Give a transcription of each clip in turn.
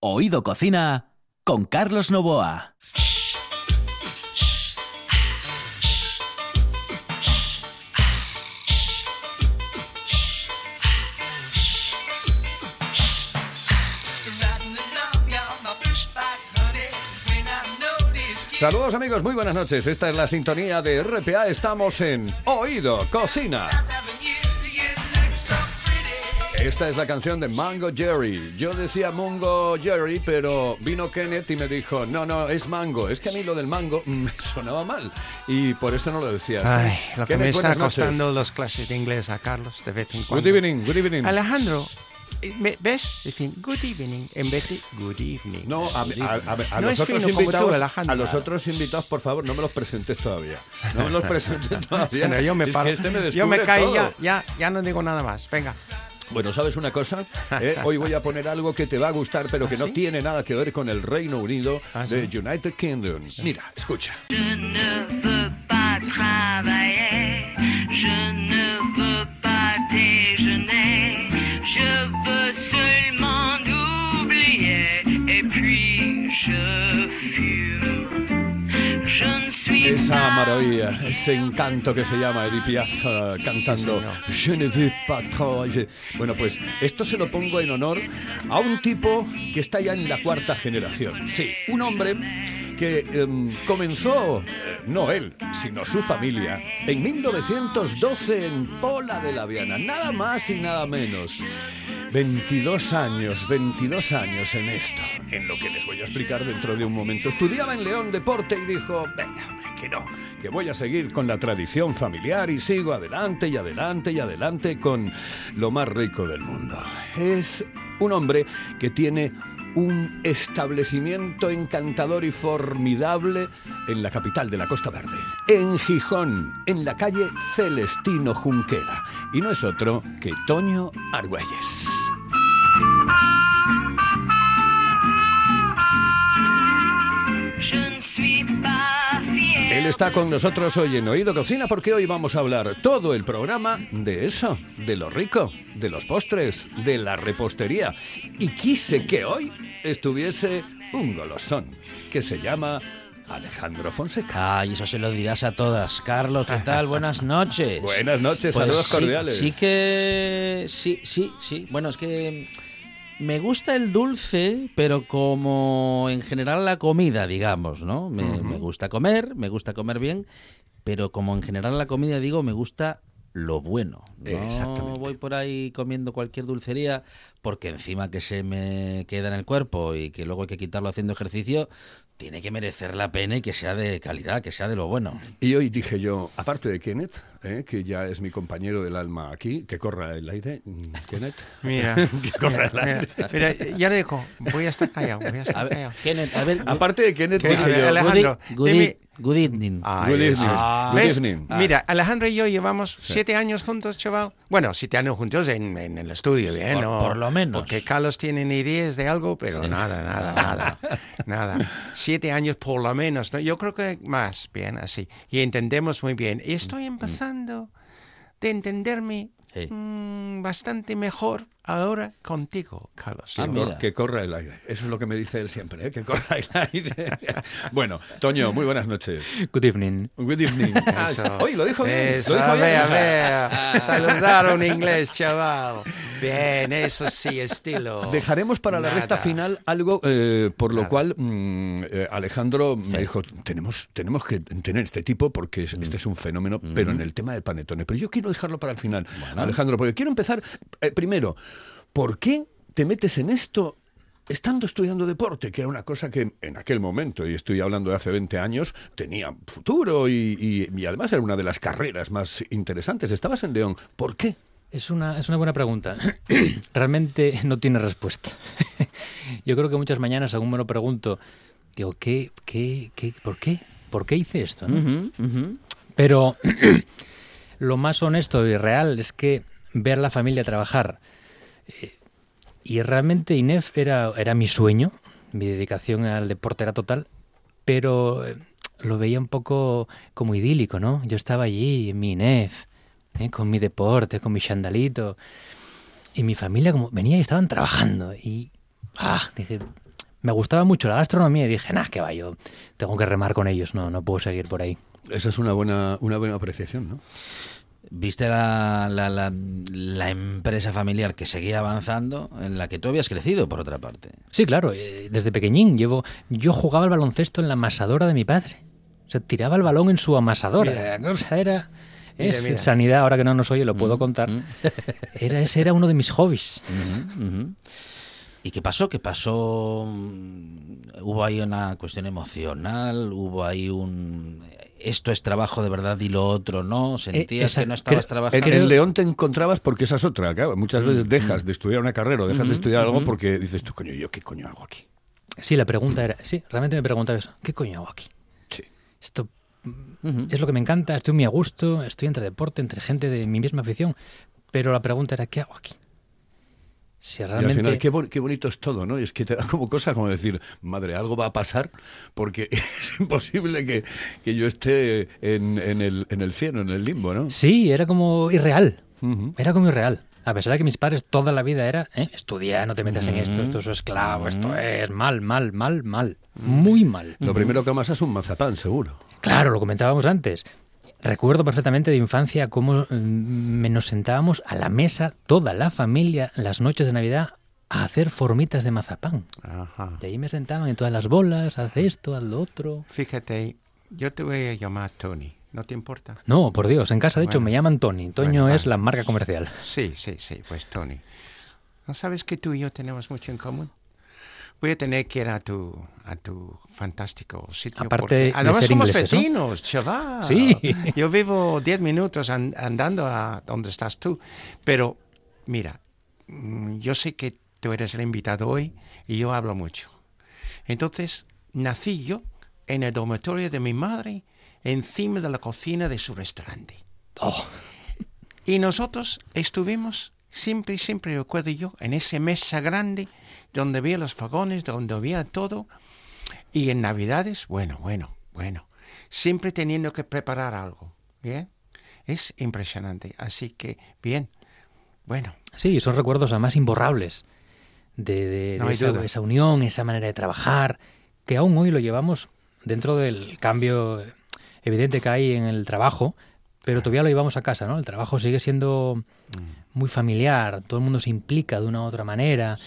Oído Cocina con Carlos Novoa. Saludos amigos, muy buenas noches. Esta es la sintonía de RPA. Estamos en Oído Cocina. Esta es la canción de Mango Jerry. Yo decía Mango Jerry, pero vino Kenneth y me dijo, no, no, es mango. Es que a mí lo del mango me sonaba mal y por eso no lo decías. Ay, lo que me está buenas noches. costando los clases de inglés a Carlos de vez en cuando. Good evening, good evening. Alejandro, eh, ¿ves? Dicen good evening en vez de good evening. No, a, a- a- a No los otros tú, invitados, Alejandro. a los otros invitados, por favor, no me los presentes todavía. No me los presentes todavía. Bueno, yo me Es que paro. este me yo me caí ya, ya, ya no digo nada más. Venga. Bueno, ¿sabes una cosa? Eh, hoy voy a poner algo que te va a gustar, pero que no ¿sí? tiene nada que ver con el Reino Unido ¿Ah, de sí? United Kingdom. Mira, escucha. Esa maravilla, ese encanto que se llama Edith Piaf eh, cantando Je ne veux pas travailler. Bueno, pues esto se lo pongo en honor a un tipo que está ya en la cuarta generación. Sí, un hombre que em, comenzó, eh, no él, sino su familia, en 1912 en Pola de la Viana, nada más y nada menos. 22 años, 22 años en esto, en lo que les voy a explicar dentro de un momento. Estudiaba en León Deporte y dijo, venga, que no, que voy a seguir con la tradición familiar y sigo adelante y adelante y adelante con lo más rico del mundo. Es un hombre que tiene un establecimiento encantador y formidable en la capital de la Costa Verde, en Gijón, en la calle Celestino Junquera. Y no es otro que Toño Argüelles. Él está con nosotros hoy en Oído Cocina porque hoy vamos a hablar todo el programa de eso, de lo rico, de los postres, de la repostería. Y quise que hoy estuviese un golosón que se llama Alejandro Fonseca. Ay, eso se lo dirás a todas. Carlos, ¿qué tal? Buenas noches. Buenas noches, Pues saludos sí, cordiales. Sí que... Sí, sí, sí. Bueno, es que me gusta el dulce, pero como en general la comida, digamos, ¿no? Me, me gusta comer, me gusta comer bien, pero como en general la comida, digo, me gusta lo bueno. No Exactamente. voy por ahí comiendo cualquier dulcería porque encima que se me queda en el cuerpo y que luego hay que quitarlo haciendo ejercicio, tiene que merecer la pena y que sea de calidad, que sea de lo bueno. Y hoy dije yo, aparte de Kenneth, eh, que ya es mi compañero del alma aquí, que corra el aire, mm, Kenneth. Mira. que corra el Mira, aire. mira, ya le digo, voy a estar callado, voy a A estar ver, callado. Kenneth, a ver, Aparte de Kenneth, dije a ver, yo, Alejandro, good, e- dime- good evening. Good evening. Ah. Mira, Alejandro y yo llevamos siete años juntos, chaval. Bueno, siete años juntos en, en el estudio, ¿eh? Por- No, por lo menos. Porque Carlos tiene ideas de algo, pero nada, nada, nada, nada. Siete años por lo menos, ¿no? Yo creo que más, bien, así. Y entendemos muy bien. Y estoy empezando de entenderme Sí. mm, bastante mejor ahora contigo, Carlos. Que, Ah, cor- que corra el aire. Eso es lo que me dice él siempre, ¿eh? que corra el aire. bueno, Toño, muy buenas noches. Good evening. Good evening. Ah, Eso. Hoy lo dijo bien. Eso, lo dijo a bien. ver, a ver. Saludaron inglés, chaval. Bien, eso sí, estilo. Dejaremos para la recta final algo eh, por lo cual mm, eh, Alejandro me dijo, tenemos, tenemos que tener este tipo porque es- este es un fenómeno, pero en el tema del panetone. Pero yo quiero dejarlo para el final, Alejandro, porque quiero empezar eh, primero, ¿por qué te metes en esto estando estudiando deporte, que era una cosa que en aquel momento, y estoy hablando de hace 20 años, tenía futuro y, y- y además era una de las carreras más interesantes? Estabas en León, ¿por qué? Es una, es una buena pregunta. Realmente no tiene respuesta. Yo creo que muchas mañanas, según me lo pregunto, digo, ¿qué, qué, qué, ¿por qué? ¿Por qué hice esto? no? Pero lo más honesto y real es que ver a la familia trabajar. Y realmente INEF era, era mi sueño, mi dedicación al deporte era total, pero eh, lo veía un poco como idílico, ¿no? Yo estaba allí, en mi INEF, ¿eh? con mi deporte, con mi chandalito, y mi familia como venía y estaban trabajando. Y, ah, me gustaba mucho la gastronomía y dije, nah, que va, yo tengo que remar con ellos, no, no puedo seguir por ahí. Esa es una buena, una buena apreciación, ¿no? Viste la, la, la- la empresa familiar que seguía avanzando, en la que tú habías crecido, por otra parte. Sí, claro, eh, desde pequeñín llevo, yo jugaba al baloncesto en la amasadora de mi padre. O sea, tiraba el balón en su amasadora. Mira. La cosa era... Es mira. sanidad, ahora que no nos oye, lo puedo contar. Era, ese era uno de mis hobbies. ¿Y qué pasó? ¿Qué pasó? Mm, Hubo ahí una cuestión emocional, hubo ahí un... Esto es trabajo de verdad y lo otro no. Sentías esa- que no estabas creo- trabajando. En, en León te encontrabas porque esa es otra. claro, muchas veces dejas de estudiar una carrera o dejas de estudiar algo porque dices tú, coño, ¿yo qué coño hago aquí? Sí, la pregunta era, sí, realmente me preguntaba eso, ¿qué coño hago aquí? Sí. Esto mm, es lo que me encanta, estoy muy a gusto, estoy entre deporte, entre gente de mi misma afición, pero la pregunta era, ¿qué hago aquí? Si Y al realmente... final, qué, bon- qué bonito es todo, ¿no? Y es que te da como cosa como decir, madre, algo va a pasar porque es imposible que, que yo esté en, en el, en el cielo, en el limbo, ¿no? Sí, era como irreal. Era como irreal. A pesar de que mis padres toda la vida era, ¿eh? estudia, no te metas en esto, esto es esclavo, esto es mal, mal, mal, mal. Muy mal. Lo primero que amas es un mazapán, seguro. Claro, lo comentábamos antes. Recuerdo perfectamente de infancia cómo mm, nos sentábamos a la mesa, toda la familia, las noches de Navidad, a hacer formitas de mazapán. Ajá. Y ahí me sentaban en todas las bolas, haz esto, haz lo otro. Fíjate, yo te voy a llamar Tony, ¿no te importa? No, por Dios, en casa de hecho me llaman Tony. Toño Bueno, es la marca comercial. Sí, sí, sí, pues Tony. ¿No sabes que tú y yo tenemos mucho en común? Voy a tener que ir a tu, a tu fantástico sitio. Aparte porque de además ser somos ingleses, ¿no? vecinos, chaval. Sí. Yo vivo 10 minutos an- andando a donde estás tú. Pero, mira, mm, yo sé que tú eres el invitado hoy y yo hablo mucho. Entonces, nací yo en el dormitorio de mi madre, encima de la cocina de su restaurante. Oh, Y nosotros estuvimos, siempre, siempre recuerdo yo, en esa mesa grande donde había los vagones, donde había todo. Y en Navidades, bueno, bueno, bueno, siempre teniendo que preparar algo. ¿Bien? Es impresionante. Así que, bien, bueno, sí, son recuerdos además imborrables de, de- No de esa, esa unión, esa manera de trabajar, que aún hoy lo llevamos dentro del cambio evidente que hay en el trabajo, pero todavía lo llevamos a casa, ¿no? El trabajo sigue siendo muy familiar, todo el mundo se implica de una u otra manera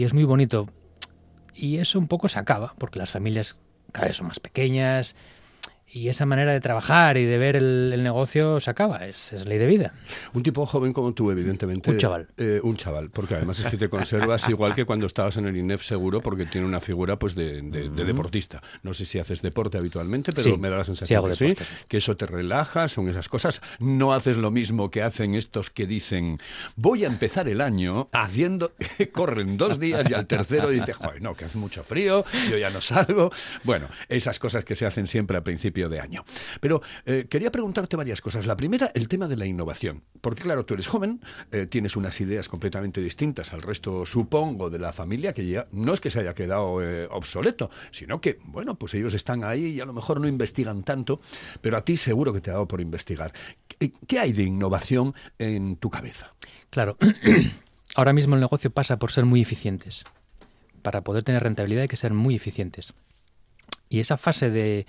y es muy bonito. Y eso un poco se acaba, porque las familias cada vez son más pequeñas y esa manera de trabajar y de ver el, el negocio se acaba, es, es ley de vida. Un tipo joven como tú, evidentemente. Un chaval. eh, un chaval, porque además es que te conservas igual que cuando estabas en el INEF seguro, porque tiene una figura pues de, de- de deportista. No sé si haces deporte habitualmente, pero Sí, me da la sí sensación hago que sí, deporte, sí. que eso te relaja, son esas cosas. No haces lo mismo que hacen estos que dicen, voy a empezar el año haciendo, corren dos días y al tercero dice, joder, no, que hace mucho frío, yo ya no salgo. Bueno, esas cosas que se hacen siempre a principio de año. Pero eh, quería preguntarte varias cosas. La primera, el tema de la innovación. Porque claro, tú eres joven, eh, tienes unas ideas completamente distintas al resto, supongo, de la familia, que ya no es que se haya quedado eh, obsoleto, sino que, bueno, pues ellos están ahí y a lo mejor no investigan tanto, pero a ti seguro que te ha dado por investigar. ¿Qué, qué hay de innovación en tu cabeza? Claro, ahora mismo el negocio pasa por ser muy eficientes. Para poder tener rentabilidad hay que ser muy eficientes. Y esa fase de,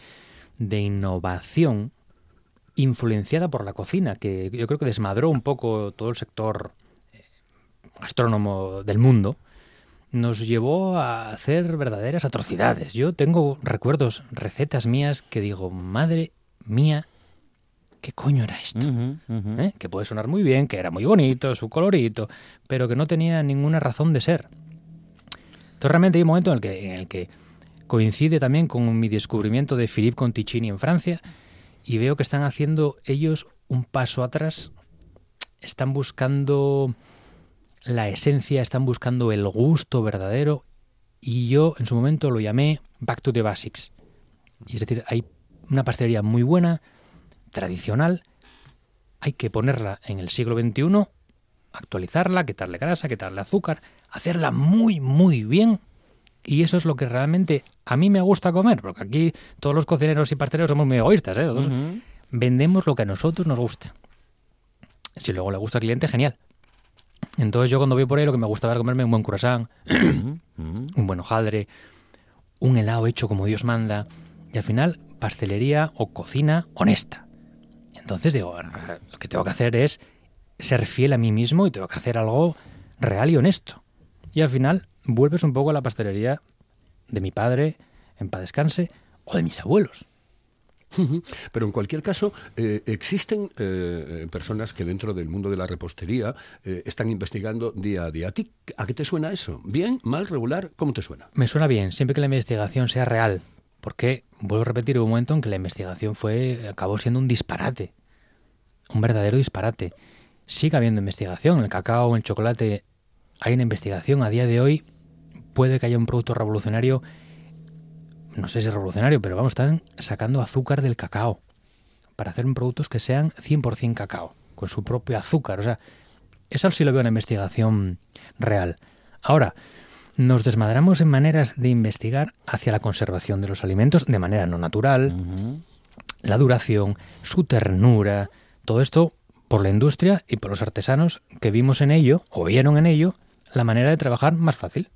de innovación, influenciada por la cocina, que yo creo que desmadró un poco todo el sector eh, gastrónomo del mundo, nos llevó a hacer verdaderas atrocidades. Yo tengo recuerdos, recetas mías que digo, madre mía, ¿qué coño era esto? ¿eh? que puede sonar muy bien, que era muy bonito, su colorito, pero que no tenía ninguna razón de ser. Entonces realmente hay un momento en el que, en el que coincide también con mi descubrimiento de Philippe Conticini en Francia y veo que están haciendo ellos un paso atrás, están buscando la esencia, están buscando el gusto verdadero y yo en su momento lo llamé Back to the Basics. Y es decir, hay una pastelería muy buena, tradicional, hay que ponerla en el siglo XXI, actualizarla, quitarle grasa, quitarle azúcar, hacerla muy, muy bien. Y eso es lo que realmente a mí me gusta comer, porque aquí todos los cocineros y pasteleros somos muy egoístas, ¿eh? Nosotros vendemos lo que a nosotros nos gusta. Si luego le gusta al cliente, genial. Entonces yo cuando voy por ahí lo que me gustaba era comerme un buen croissant, un buen hojaldre, un helado hecho como Dios manda y al final pastelería o cocina honesta. Entonces digo, lo que tengo que hacer es ser fiel a mí mismo y tengo que hacer algo real y honesto. Y al final vuelves un poco a la pastelería de mi padre, en paz descanse, o de mis abuelos. Pero en cualquier caso, eh, existen eh, personas que dentro del mundo de la repostería eh, están investigando día a día. ¿A ti a qué te suena eso? ¿Bien? ¿Mal? ¿Regular? ¿Cómo te suena? Me suena bien, siempre que la investigación sea real, porque vuelvo a repetir, hubo un momento en que la investigación fue acabó siendo un disparate, un verdadero disparate. Sigue habiendo investigación, el cacao, el chocolate, hay una investigación. A día de hoy puede que haya un producto revolucionario, no sé si es revolucionario, pero vamos, están sacando azúcar del cacao para hacer productos que sean 100% cacao, con su propio azúcar. O sea, eso sí lo veo en la investigación real. Ahora, nos desmadramos en maneras de investigar hacia la conservación de los alimentos de manera no natural, la duración, su ternura, todo esto por la industria y por los artesanos que vimos en ello, o vieron en ello, la manera de trabajar más fácil.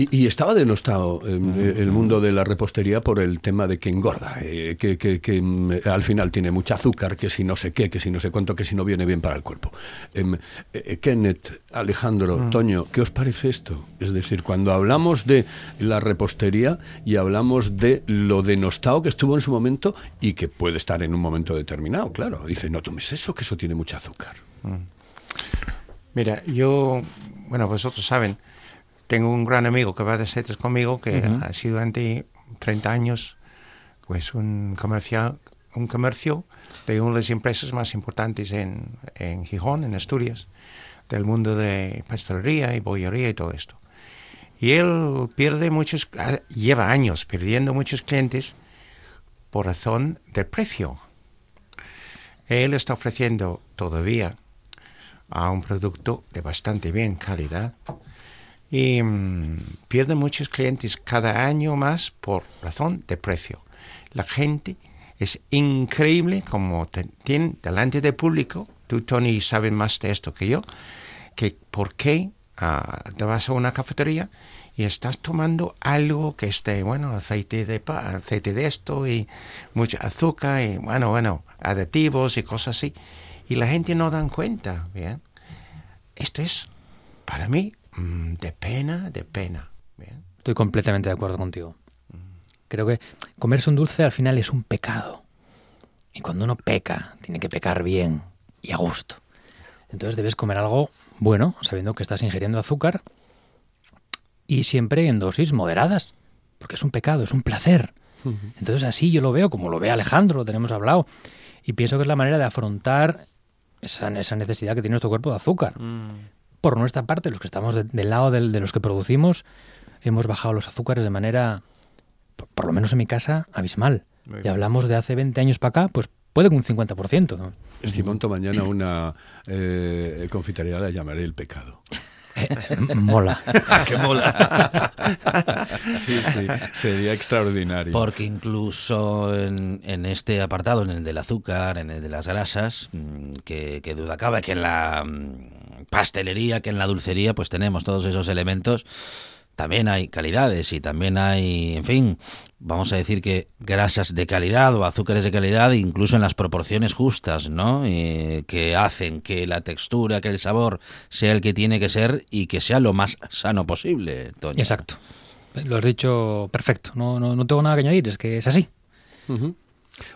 Y, y estaba denostado eh, el mundo de la repostería por el tema de que engorda, eh, que, que- que, mm, al final tiene mucho azúcar, que si no sé qué, que si no sé cuánto, que si no viene bien para el cuerpo. Em, eh, Kenneth, Alejandro, Toño, ¿qué os parece esto? Es decir, cuando hablamos de la repostería y hablamos de lo denostado que estuvo en su momento y que puede estar en un momento determinado, claro. Dice, no tomes eso, que eso tiene mucho azúcar. Mira, yo, bueno, vosotros saben, tengo un gran amigo que va de setes conmigo, que ha sido durante 30 años, pues un comercial, un comercio de una de las empresas más importantes en, en Gijón, en Asturias, del mundo de pastelería y bollería y todo esto. Y él pierde muchos, ah, lleva años perdiendo muchos clientes por razón del precio. Él está ofreciendo todavía a un producto de bastante bien calidad y mm, pierde muchos clientes cada año más por razón de precio. La gente es increíble como te, tienen delante del público, tú Tony sabes más de esto que yo, que por qué ah, te vas a una cafetería y estás tomando algo que esté, bueno, aceite de, pa- aceite de esto y mucho azúcar y, bueno, bueno, aditivos y cosas así. Y la gente no dan cuenta, ¿bien? Esto es, para mí, mm, de pena, de pena, ¿bien? Estoy completamente de acuerdo contigo. Creo que comerse un dulce al final es un pecado. Y cuando uno peca, tiene que pecar bien y a gusto. Entonces debes comer algo bueno, sabiendo que estás ingiriendo azúcar y siempre en dosis moderadas, porque es un pecado, es un placer. Entonces así yo lo veo, como lo ve Alejandro, lo tenemos hablado, y pienso que es la manera de afrontar esa, esa necesidad que tiene nuestro cuerpo de azúcar. Por nuestra parte, los que estamos de- del lado del- de los que producimos, hemos bajado los azúcares de manera, por, por lo menos en mi casa, abismal. Muy Y bien. hablamos de hace 20 años para acá, pues puede que un 50%. ¿no? Si monto mañana una eh, confitería, la llamaré El Pecado. Mola. ¡Qué mola! sí, sí, sería extraordinario. Porque incluso en, en este apartado, en el del azúcar, en el de las grasas, mm, que, que duda cabe que en la mm, pastelería, que en la dulcería, pues tenemos todos esos elementos. También hay calidades y también hay, en fin, vamos a decir que grasas de calidad o azúcares de calidad, incluso en las proporciones justas, ¿no? Eh, que hacen que la textura, que el sabor sea el que tiene que ser y que sea lo más sano posible, Toño. Exacto. Lo has dicho perfecto. No, no, no tengo nada que añadir, es que es así. Ujú.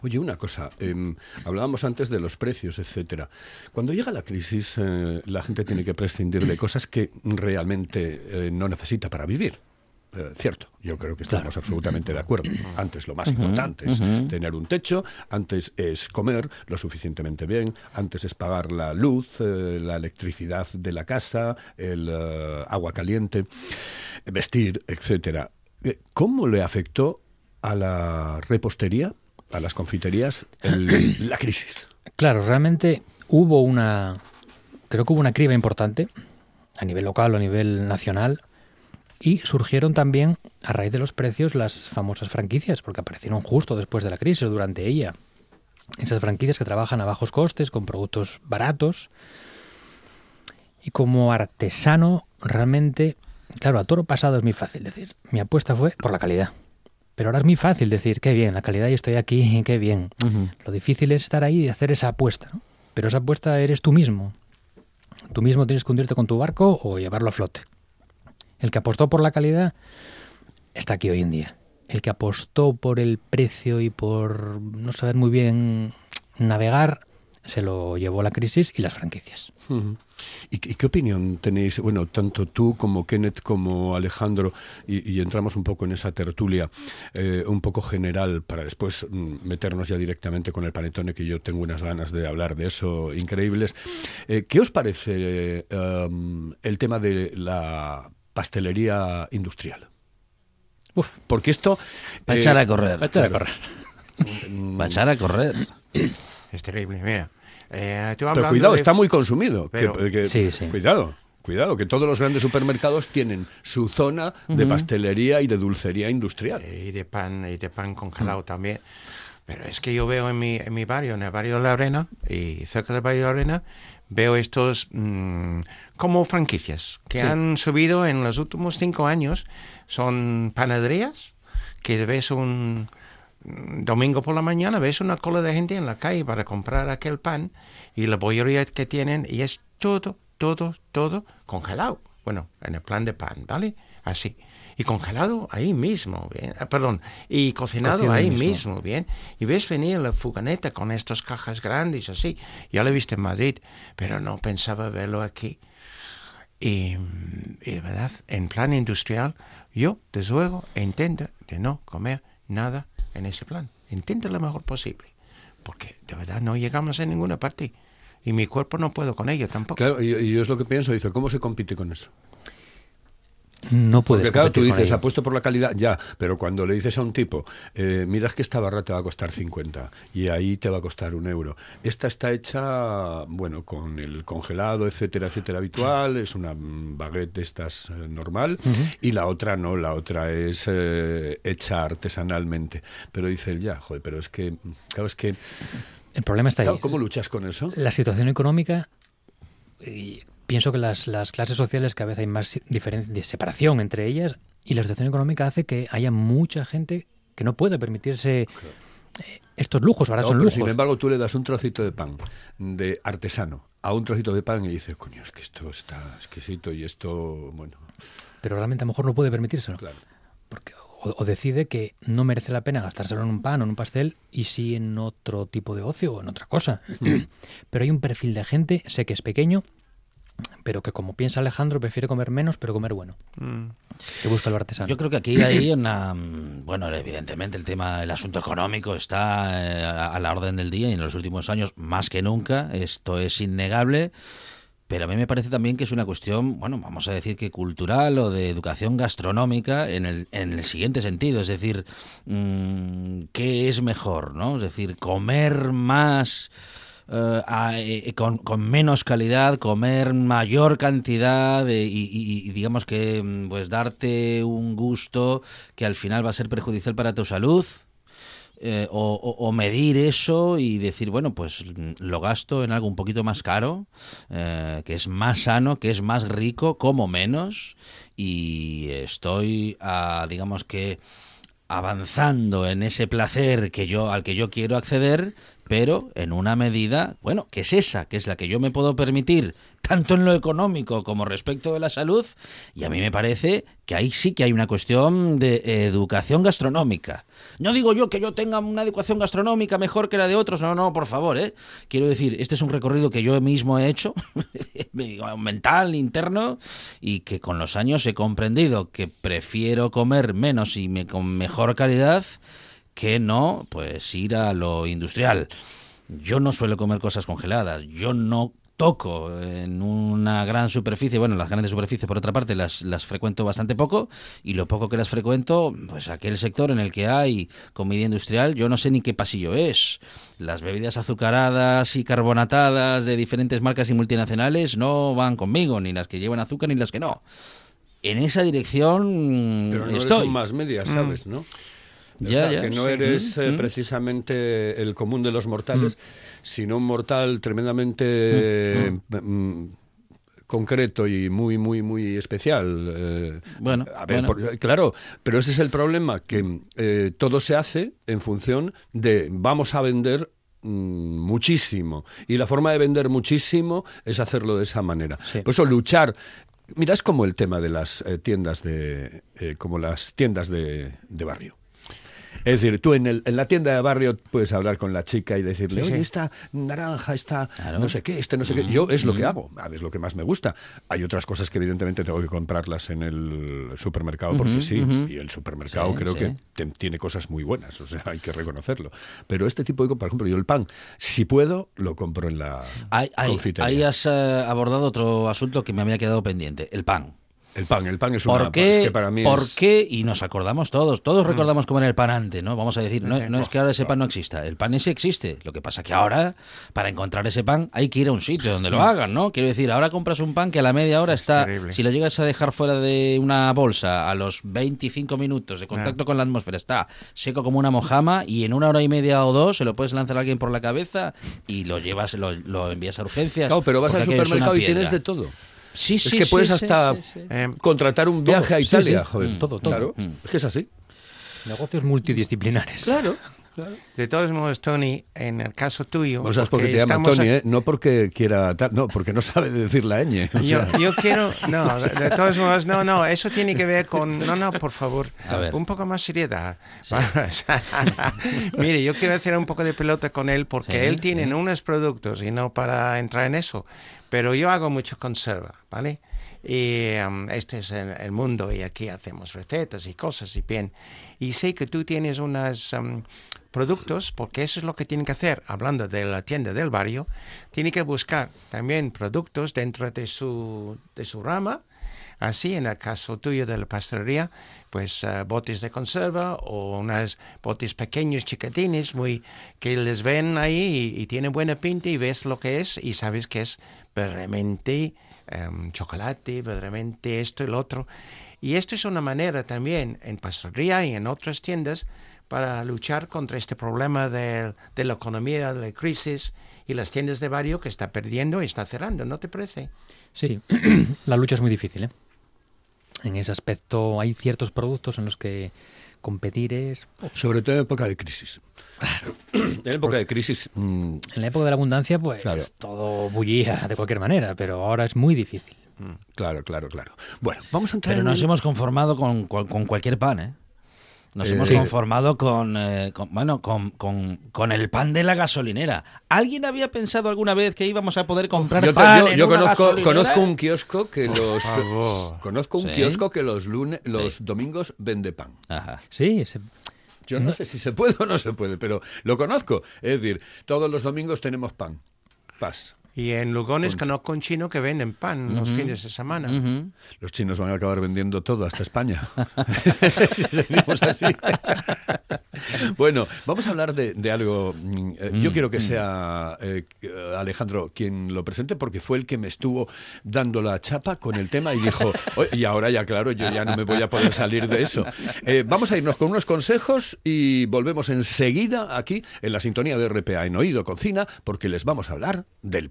Oye, una cosa, em, hablábamos antes de los precios, etcétera. Cuando llega la crisis, eh, la gente tiene que prescindir de cosas que realmente eh, no necesita para vivir. Eh, cierto, yo creo que estamos absolutamente de acuerdo. Antes lo más importante es tener un techo, antes es comer lo suficientemente bien, antes es pagar la luz, eh, la electricidad de la casa, el eh, agua caliente, vestir, etcétera. ¿Cómo le afectó a la repostería, a las confiterías, el- la crisis? Claro, realmente hubo una. Creo que hubo una criba importante a nivel local o a nivel nacional. Y surgieron también, a raíz de los precios, las famosas franquicias, porque aparecieron justo después de la crisis o durante ella. Esas franquicias que trabajan a bajos costes, con productos baratos. Y como artesano, realmente, claro, a toro pasado es muy fácil decir. Mi apuesta fue por la calidad. Pero ahora es muy fácil decir, qué bien, la calidad y estoy aquí, qué bien. Lo difícil es estar ahí y hacer esa apuesta. ¿no? Pero esa apuesta eres tú mismo. Tú mismo tienes que hundirte con tu barco o llevarlo a flote. El que apostó por la calidad está aquí hoy en día. El que apostó por el precio y por no saber muy bien navegar, se lo llevó la crisis y las franquicias. ¿Y, qué- y qué opinión tenéis, bueno, tanto tú como Kenneth como Alejandro, y, y entramos un poco en esa tertulia, eh, un poco general, para después mm, meternos ya directamente con el panetone, que yo tengo unas ganas de hablar de eso increíbles. Eh, ¿Qué os parece eh, um, el tema de la pastelería industrial? Uf. Porque esto... Va a eh, echar a correr. Va a echar a correr. Va a echar a correr. Es terrible, mira. Eh, tú Pero cuidado, de- está muy consumido. que- Pero- que- Sí, sí. Cuidado, cuidado, que todos los grandes supermercados tienen su zona de pastelería y de dulcería industrial. y de pan y de pan congelado también. Pero es que yo veo en mi, en mi barrio, en el barrio de la Arena y cerca del barrio de la Arena, veo estos mm, como franquicias que han subido en los últimos cinco años. Son panaderías que ves un domingo por la mañana, ves una cola de gente en la calle para comprar aquel pan y la bollería que tienen y es todo, todo, todo congelado. Bueno, en el plan de pan, ¿vale? Así. Y congelado ahí mismo, bien. Ah, perdón, y cocinado Cocido ahí mismo. mismo, bien. Y ves venir la fuganeta con estas cajas grandes, así. Ya lo he visto en Madrid, pero no pensaba verlo aquí. Y, mm, y de verdad, en plan industrial, yo, desde luego, intento de no comer nada en ese plan. Intento lo mejor posible. Porque de verdad no llegamos a ninguna parte. Y mi cuerpo no puedo con ello tampoco. Y yo es lo que pienso, dice, ¿cómo se compite con eso? No puedes Porque claro, tú dices, apuesto por la calidad, ya, pero cuando le dices a un tipo, eh, mira es que esta barra te va a costar 50 y ahí te va a costar un euro. Esta está hecha, bueno, con el congelado, etcétera, etcétera, habitual, es una baguette de estas eh, normal, y la otra no, la otra es eh, hecha artesanalmente. Pero dice él, ya, joder, pero es que, claro, es que, El problema está ahí. claro, ¿cómo luchas con eso? La situación económica, y pienso que las, las clases sociales cada vez hay más diferencia de separación entre ellas y la situación económica hace que haya mucha gente que no pueda permitirse eh, estos lujos. Ahora No, son pero lujos. sin embargo, tú le das un trocito de pan de artesano a un trocito de pan y dices, coño, es que esto está exquisito y esto, bueno, pero realmente a lo mejor no puede permitírselo. claro. Porque, o, o decide que no merece la pena gastárselo en un pan o en un pastel y sí en otro tipo de ocio o en otra cosa. pero hay un perfil de gente, sé que es pequeño, pero que como piensa Alejandro, prefiere comer menos, pero comer bueno. Mm. Que busca lo artesano. Yo creo que aquí hay una. mm, Bueno, evidentemente el tema, el asunto económico está eh, a a la orden del día y en los últimos años más que nunca. Esto es innegable. Pero a mí me parece también que es una cuestión, bueno, vamos a decir que cultural o de educación gastronómica en el, en el siguiente sentido. Es decir, mm, ¿qué es mejor? ¿no? Es decir, comer más eh, a- eh, con, menos calidad, comer mayor cantidad y, digamos que mm, pues darte un gusto que al final va a ser perjudicial para tu salud. eh, o, medir eso y decir, bueno, pues mm, lo gasto en algo un poquito más caro, eh, que es más sano, que es más rico, como menos, y estoy, digamos que, avanzando en ese placer que yo al que yo quiero acceder, pero en una medida, bueno, que es esa, que es la que yo me puedo permitir, tanto en lo económico como respecto de la salud, y a mí me parece que ahí sí que hay una cuestión de educación gastronómica. No digo yo que yo tenga una educación gastronómica mejor que la de otros, no, no, por favor, ¿eh? Quiero decir, este es un recorrido que yo mismo he hecho, mental, interno, y que con los años he comprendido que prefiero comer menos y me, con mejor calidad que no, pues ir a lo industrial. Yo no suelo comer cosas congeladas, yo no toco en una gran superficie, bueno, las grandes superficies por otra parte las, las frecuento bastante poco y lo poco que las frecuento, pues aquel sector en el que hay comida industrial, yo no sé ni qué pasillo es. Las bebidas azucaradas y carbonatadas de diferentes marcas y multinacionales no van conmigo, ni las que llevan azúcar ni las que no. En esa dirección Pero no estoy. eres un más media, ¿sabes? ¿no? O sea, ya, que no sí. eres eh, Mm, mm. precisamente el común de los mortales, sino un mortal tremendamente mm, concreto y muy, muy, muy especial. eh, Bueno, a ver, bueno. por- claro, pero ese es el problema, que eh, todo se hace en función de vamos a vender mm, muchísimo. Y la forma de vender muchísimo es hacerlo de esa manera. Sí. Por eso luchar. Mira, es como el tema de las eh, tiendas de. como las tiendas de, de barrio. Es decir, tú en, el- en la tienda de barrio puedes hablar con la chica y decirle, oye, esta naranja, esta Claro. no sé qué, este no sé qué. Yo es lo que hago, es lo que más me gusta. Hay otras cosas que evidentemente tengo que comprarlas en el supermercado porque sí, y el supermercado Sí, creo sí. que te- tiene cosas muy buenas, o sea, hay que reconocerlo. Pero este tipo de, por ejemplo, yo el pan, si puedo, lo compro en la confitería. ahí has eh, abordado otro asunto que me había quedado pendiente, el pan. El pan, el pan es una... ¿Por qué? es que para mí ¿Por es- Mm. qué? Y nos acordamos todos, todos recordamos cómo era el pan antes, ¿no? Vamos a decir, no, no es que ahora ese pan no exista, el pan ese existe. Lo que pasa que ahora, para encontrar ese pan, hay que ir a un sitio donde lo hagan, ¿no? Quiero decir, ahora compras un pan que a la media hora está, si lo llegas a dejar fuera de una bolsa a los 25 minutos de contacto con la atmósfera, está seco como una mojama y en una hora y media o dos se lo puedes lanzar a alguien por la cabeza y lo llevas, lo, lo envías a urgencias. Claro, pero vas al supermercado y tienes de todo. Sí, Es sí, que sí, puedes sí, hasta sí, sí. Eh, contratar un viaje a sí, Italia, sí. joder. Mm, todo, todo. Claro, Mm. es que es así. Negocios multidisciplinares. Claro. de todos modos, Tony, en el caso tuyo, O sea, es porque te llama Tony, aquí- ¿eh? No porque quiera no, porque no sabe decir la ñ. o Yo, sea. yo quiero, no, de, todos modos, no, no, eso tiene que ver con, no, no, por favor, A ver. un poco más seriedad. Vamos. Mire, yo quiero hacer un poco de pelota con él porque Sí, él tiene sí. unos productos y no para entrar en eso, pero yo hago mucho conserva, ¿vale? Y um, este es el, el mundo y aquí hacemos recetas y cosas y bien. Y sé que tú tienes unos um, productos, porque eso es lo que tienen que hacer, hablando de la tienda del barrio, tiene que buscar también productos dentro de su, de su rama, Así, en el caso tuyo de la pastelería, pues eh, botes de conserva o unos botes pequeños, chiquitines, muy, que les ven ahí y, y tienen buena pinta y ves lo que es y sabes que es verdaderamente em, chocolate, verdaderamente esto y lo otro. Y esto es una manera también en pastelería y en otras tiendas para luchar contra este problema de, de la economía, de la crisis y las tiendas de barrio que está perdiendo y está cerrando, ¿no te parece? Sí, la lucha es muy difícil. ¿eh? En ese aspecto hay ciertos productos en los que competir es... Sobre todo en época de crisis. En época de crisis, mm, En la época de la abundancia, pues Claro. todo bullía de cualquier manera, pero ahora es muy difícil. claro, claro, claro. Bueno, vamos a entrar Pero en nos el- hemos conformado con, con- con cualquier pan, ¿eh? Nos Eh, hemos Sí. conformado con, eh, con- bueno, con, con- con el pan de la gasolinera. ¿Alguien había pensado alguna vez que íbamos a poder comprar Yo, pan yo- en yo una conozco, gasolinera? conozco un kiosco que los favor. conozco un Sí. kiosco que los lunes, los domingos vende pan. Ajá. Sí, se- Yo no, sé si se puede o no se puede, pero lo conozco. Es decir, todos los domingos tenemos pan. Paz. Y en Lugones conozco un chino que venden pan los fines de semana. Los chinos van a acabar vendiendo todo hasta España. si seguimos así. bueno, vamos a hablar de, de algo. mm, eh, Yo quiero que sea eh, Alejandro quien lo presente porque fue el que me estuvo dando la chapa con el tema y dijo, "Oye, y ahora ya claro, yo ya no me voy a poder salir de eso. Eh, vamos a irnos con unos consejos y volvemos enseguida aquí en la sintonía de RPA en Oído Cocina porque les vamos a hablar del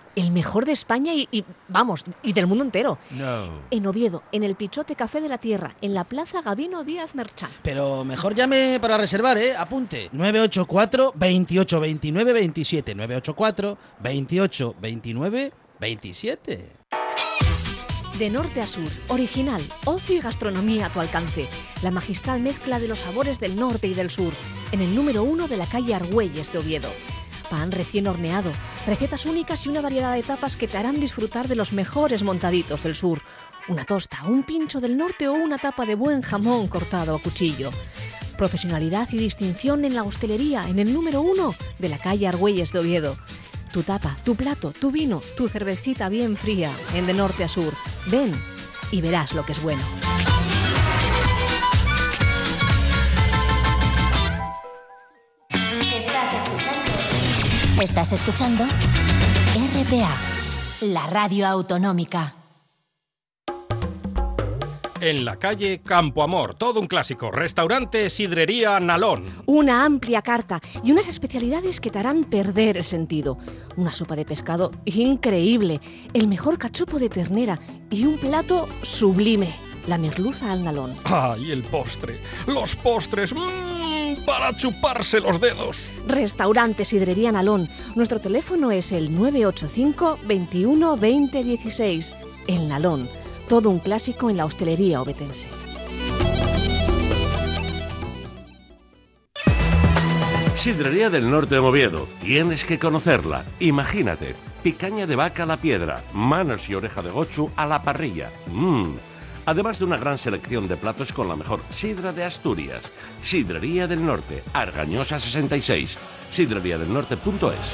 El mejor de España y, y, vamos, y del mundo entero. No. En Oviedo, en el Pichote Café de la Tierra, en la Plaza Gabino Díaz Merchán. Pero mejor llame para reservar, ¿eh? Apunte. 984 28 29 27. 984 28 29 27. De norte a sur, original, ocio y gastronomía a tu alcance. La magistral mezcla de los sabores del norte y del sur, en el número uno de la calle Argüelles de Oviedo. Pan recién horneado, recetas únicas y una variedad de tapas que te harán disfrutar de los mejores montaditos del sur. Una tosta, un pincho del norte o una tapa de buen jamón cortado a cuchillo. Profesionalidad y distinción en la hostelería, en el número uno de la calle Argüelles de Oviedo. Tu tapa, tu plato, tu vino, tu cervecita bien fría, en de norte a sur. Ven y verás lo que es bueno. Estás escuchando. Estás escuchando RPA, la radio autonómica. En la calle Campo Amor, todo un clásico. Restaurante Sidrería Nalón. Una amplia carta y unas especialidades que te harán perder el sentido. Una sopa de pescado increíble, el mejor cachopo de ternera y un plato sublime, la merluza al nalón. ¡Ay, el postre! ¡Los postres! ¡Mmm! Para chuparse los dedos. Restaurante Sidrería Nalón. Nuestro teléfono es el 985 21 20 16. El Nalón. Todo un clásico en la hostelería obetense. Sidrería del Norte de Oviedo. Tienes que conocerla. Imagínate. Picaña de vaca a la piedra, manos y oreja de gochu a la parrilla. Mmm. Además de una gran selección de platos con la mejor sidra de Asturias. Sidrería del Norte, Argañosa 66. Sidreriadelnorte.es.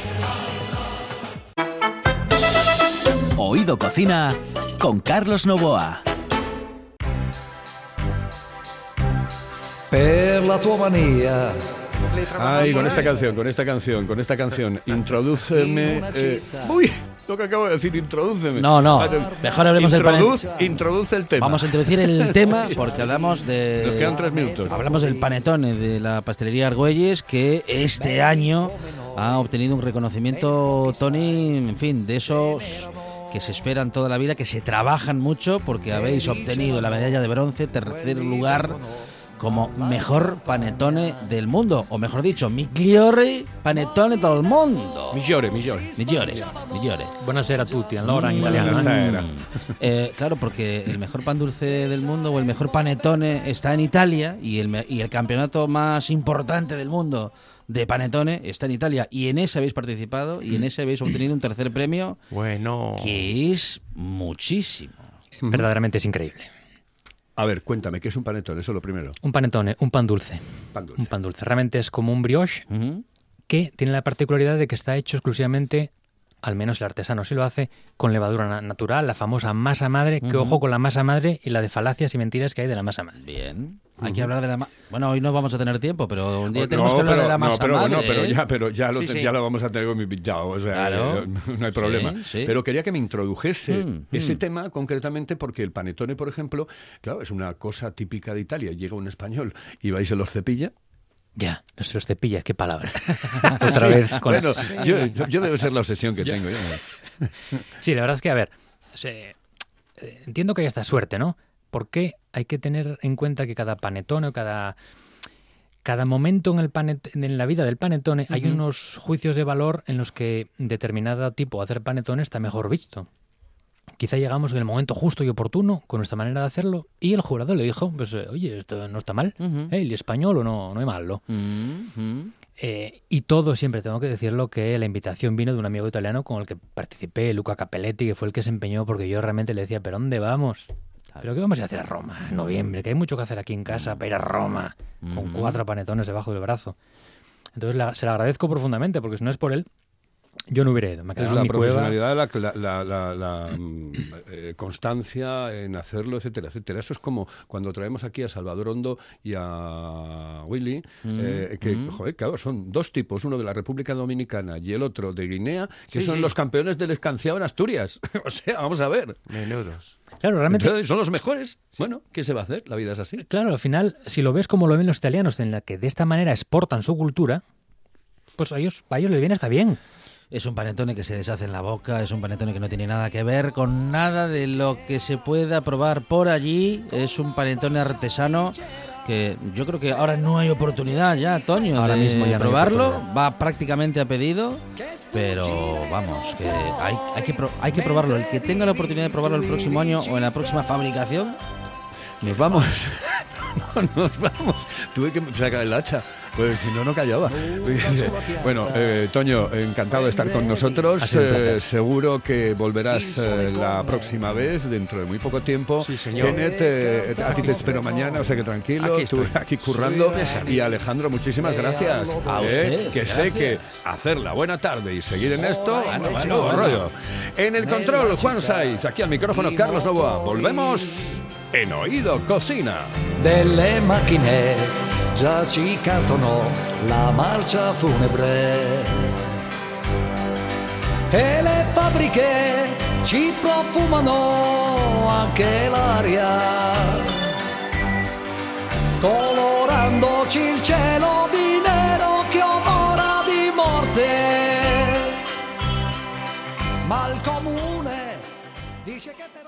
Oído Cocina con Carlos Novoa. Per la tua mania. Ay, con esta canción, con esta canción, con esta canción, introdúceme. eh, uy, lo que acabo de decir, introdúceme. No, no, mejor hablemos del Introduz-. Introduce el tema. Vamos a introducir el tema porque hablamos de. Nos quedan tres minutos. Hablamos del panetone de la pastelería Argüelles que este año ha obtenido un reconocimiento, Tony, en fin, de esos que se esperan toda la vida, que se trabajan mucho porque habéis obtenido la medalla de bronce, tercer lugar como mejor panetone del mundo, o mejor dicho, migliore panetone del mundo. Migliore, migliore. Migliore, migliore. Buonasera a tutti, allora in italiano. eh. Buonasera. Eh, claro, porque el mejor pan dulce del mundo o el mejor panetone está en Italia y el, y el campeonato más importante del mundo de panetone está en Italia. Y en ese habéis participado y en ese habéis obtenido un tercer premio Bueno. que es muchísimo. Verdaderamente es increíble. A ver, cuéntame, ¿qué es un panetone? Eso es lo primero. Un panetone, un pan dulce. Pan dulce. Un pan dulce. Realmente es como un brioche que tiene la particularidad de que está hecho exclusivamente, al menos el artesano sí lo hace, con levadura na- natural, la famosa masa madre, que ojo con la masa madre y la de falacias y mentiras que hay de la masa madre. Bien. Hay que hablar de la ma- Bueno, hoy no vamos a tener tiempo, pero un día Oh, tenemos no, que hablar pero, de la masa no, pero, madre. no, pero ¿eh? ya, pero ya lo, Sí, te- sí. ya lo vamos a tener con mi invitado, o sea, Claro. eh, no, hay problema. Sí, sí. Pero quería que me introdujese Mm, ese mm. tema concretamente porque el panetone, por ejemplo, claro, es una cosa típica de Italia. Llega un español y vais y los cepilla. Ya, no se los cepilla, qué palabra. Otra vez con Bueno, yo, yo- yo debe ser la obsesión que tengo. yo no- Sí, la verdad es que, a ver, eh, entiendo que hay esta suerte, ¿no? Porque hay que tener en cuenta que cada panetone o cada, cada momento en, el panet- en la vida del panetone hay unos juicios de valor en los que determinado tipo de hacer panetone está mejor visto. Quizá llegamos en el momento justo y oportuno con nuestra manera de hacerlo y el jurado le dijo, pues eh, oye, esto no está mal. ¿eh? el español o no, no hay malo. Mm, mm. Eh, y todo siempre tengo que decirlo que la invitación vino de un amigo italiano con el que participé, Luca Capelletti, que fue el que se empeñó porque yo realmente le decía, ¿pero dónde vamos? ¿Pero qué vamos a hacer a Roma en noviembre? Que hay mucho que hacer aquí en casa para ir a Roma con cuatro panetones debajo del brazo. Entonces la- se lo agradezco profundamente porque si no es por él, yo no hubiera ido. Me Es la mi cueva. profesionalidad, la, la- la- la- la, mm, eh, constancia en hacerlo, etcétera, etcétera. Eso es como cuando traemos aquí a Salvador Hondo y a Willy, Mm, eh, que, mm. joder, claro, son dos tipos, uno de la República Dominicana y el otro de Guinea, que Sí, son sí. los campeones del escanciado en Asturias. o sea, vamos a ver. Menudos. Claro, realmente Entonces, son los mejores. Bueno, ¿qué se va a hacer? La vida es así. Claro, al final, si lo ves como lo ven los italianos, en la que de esta manera exportan su cultura, pues a ellos, a ellos les viene hasta bien. Es un panetone que se deshace en la boca, es un panetone que no tiene nada que ver con nada de lo que se pueda probar por allí. Es un panetone artesano que yo creo que ahora no hay oportunidad ya, Toño, Ahora de mismo ya probarlo. Va prácticamente a pedido, pero vamos, que hay, hay que pro- hay que probarlo. El que tenga la oportunidad de probarlo el próximo año o en la próxima fabricación, Nos vamos. Nos vamos. Tuve que sacar el hacha. Pues si no, no callaba. Bueno, eh, Toño, encantado de estar con nosotros. Eh, seguro que volverás eh, la próxima vez, dentro de muy poco tiempo. Sí, señor. Kenneth, a ti te espero mañana, o sea que tranquilo. Aquí tú estoy. aquí currando. Y Alejandro, muchísimas gracias. A usted, que sé que hacer la buena tarde y seguir en esto, Bueno, es bueno, un bueno. rollo. En el control, Juan Saiz. Aquí al micrófono, Carlos Novoa. Volvemos en Oído Cocina. Delle macchine già ci cantano la marcia funebre. e le fabbriche ci profumano anche l'aria, colorandoci il cielo di nero che odora di morte. Ma il comune dice che per